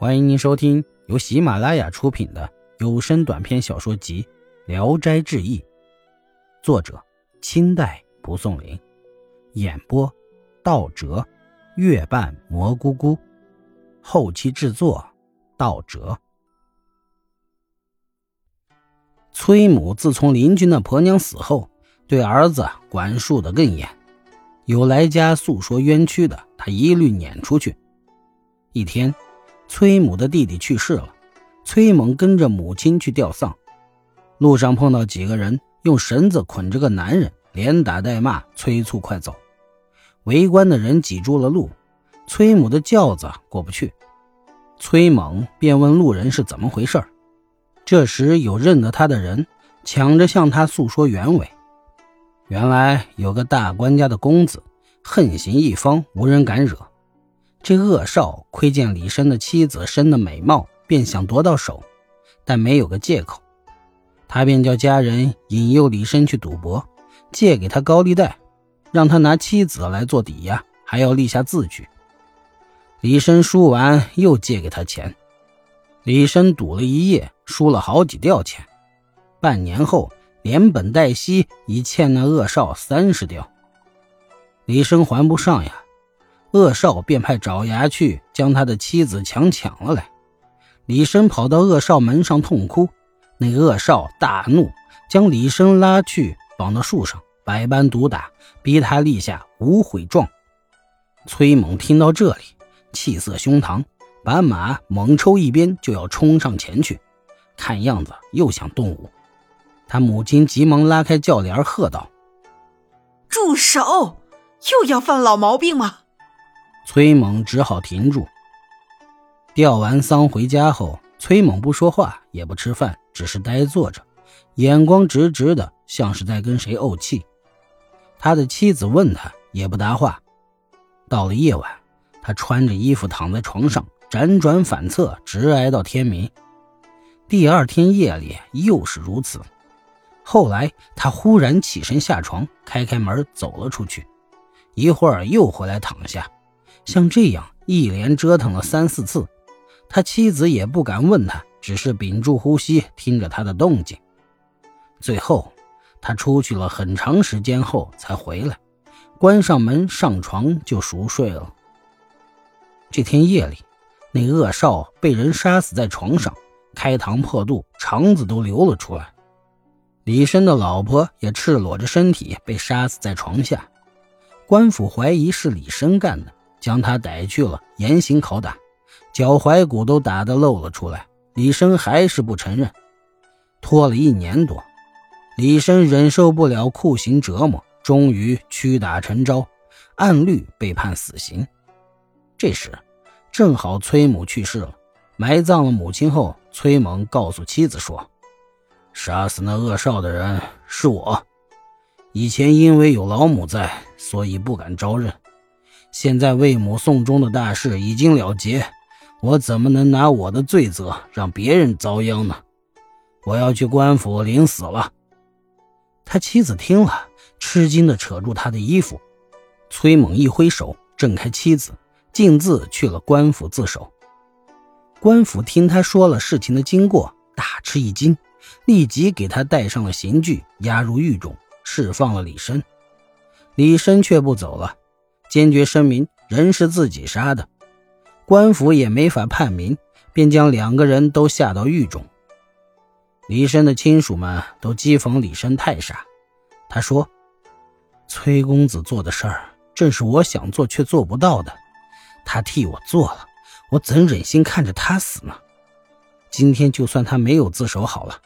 欢迎您收听由喜马拉雅出品的有声短篇小说集《聊斋志异》，作者清代蒲松龄，演播道哲、月半蘑菇菇，后期制作道哲。崔母自从邻居那婆娘死后，对儿子管束的更严，有来家诉说冤屈的，他一律撵出去。一天。崔母的弟弟去世了，崔猛跟着母亲去吊丧，路上碰到几个人用绳子捆着个男人，连打带骂，催促快走。围观的人挤住了路，崔母的轿子过不去。崔猛便问路人是怎么回事这时有认得他的人抢着向他诉说原委。原来有个大官家的公子，横行一方，无人敢惹。这恶少窥见李生的妻子生的美貌，便想夺到手，但没有个借口，他便叫家人引诱李生去赌博，借给他高利贷，让他拿妻子来做抵押，还要立下字据。李生输完又借给他钱，李生赌了一夜，输了好几吊钱，半年后连本带息已欠那恶少三十吊，李生还不上呀。恶少便派爪牙去将他的妻子强抢了来。李生跑到恶少门上痛哭，那恶少大怒，将李生拉去绑到树上，百般毒打，逼他立下无悔状。崔猛听到这里，气色胸膛，把马猛抽一边，就要冲上前去，看样子又想动武。他母亲急忙拉开轿帘，喝道：“住手！又要犯老毛病吗？”崔猛只好停住。吊完丧回家后，崔猛不说话，也不吃饭，只是呆坐着，眼光直直的，像是在跟谁怄气。他的妻子问他，也不答话。到了夜晚，他穿着衣服躺在床上，辗转反侧，直挨到天明。第二天夜里又是如此。后来他忽然起身下床，开开门走了出去，一会儿又回来躺下。像这样一连折腾了三四次，他妻子也不敢问他，只是屏住呼吸，听着他的动静。最后，他出去了很长时间后才回来，关上门上床就熟睡了。这天夜里，那恶少被人杀死在床上，开膛破肚，肠子都流了出来。李生的老婆也赤裸着身体被杀死在床下，官府怀疑是李生干的。将他逮去了，严刑拷打，脚踝骨都打得露了出来。李生还是不承认，拖了一年多，李生忍受不了酷刑折磨，终于屈打成招，按律被判死刑。这时，正好崔母去世了，埋葬了母亲后，崔猛告诉妻子说：“杀死那恶少的人是我，以前因为有老母在，所以不敢招认。”现在为母送终的大事已经了结，我怎么能拿我的罪责让别人遭殃呢？我要去官府领死了。他妻子听了，吃惊的扯住他的衣服。崔猛一挥手，挣开妻子，径自去了官府自首。官府听他说了事情的经过，大吃一惊，立即给他戴上了刑具，押入狱中，释放了李生。李生却不走了。坚决声明人是自己杀的，官府也没法判明，便将两个人都下到狱中。李生的亲属们都讥讽李生太傻。他说：“崔公子做的事儿，正是我想做却做不到的。他替我做了，我怎忍心看着他死呢？今天就算他没有自首好了，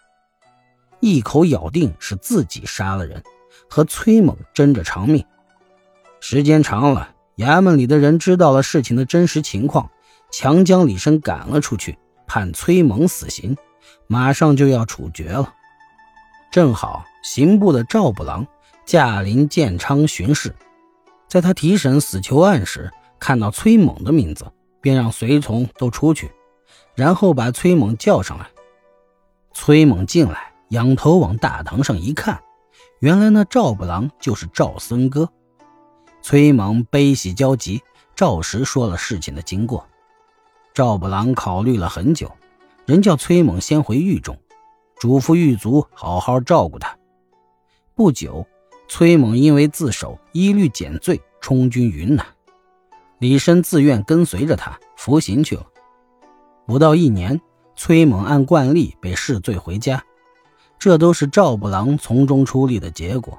一口咬定是自己杀了人，和崔猛争着偿命。”时间长了，衙门里的人知道了事情的真实情况，强将李生赶了出去，判崔猛死刑，马上就要处决了。正好刑部的赵部郎驾临建昌巡视，在他提审死囚案时，看到崔猛的名字，便让随从都出去，然后把崔猛叫上来。崔猛进来，仰头往大堂上一看，原来那赵部郎就是赵森哥。崔猛悲喜交集，照实说了事情的经过。赵不郎考虑了很久，仍叫崔猛先回狱中，嘱咐狱卒好好照顾他。不久，崔猛因为自首，一律减罪，充军云南。李深自愿跟随着他服刑去了。不到一年，崔猛按惯例被释罪回家，这都是赵不郎从中出力的结果。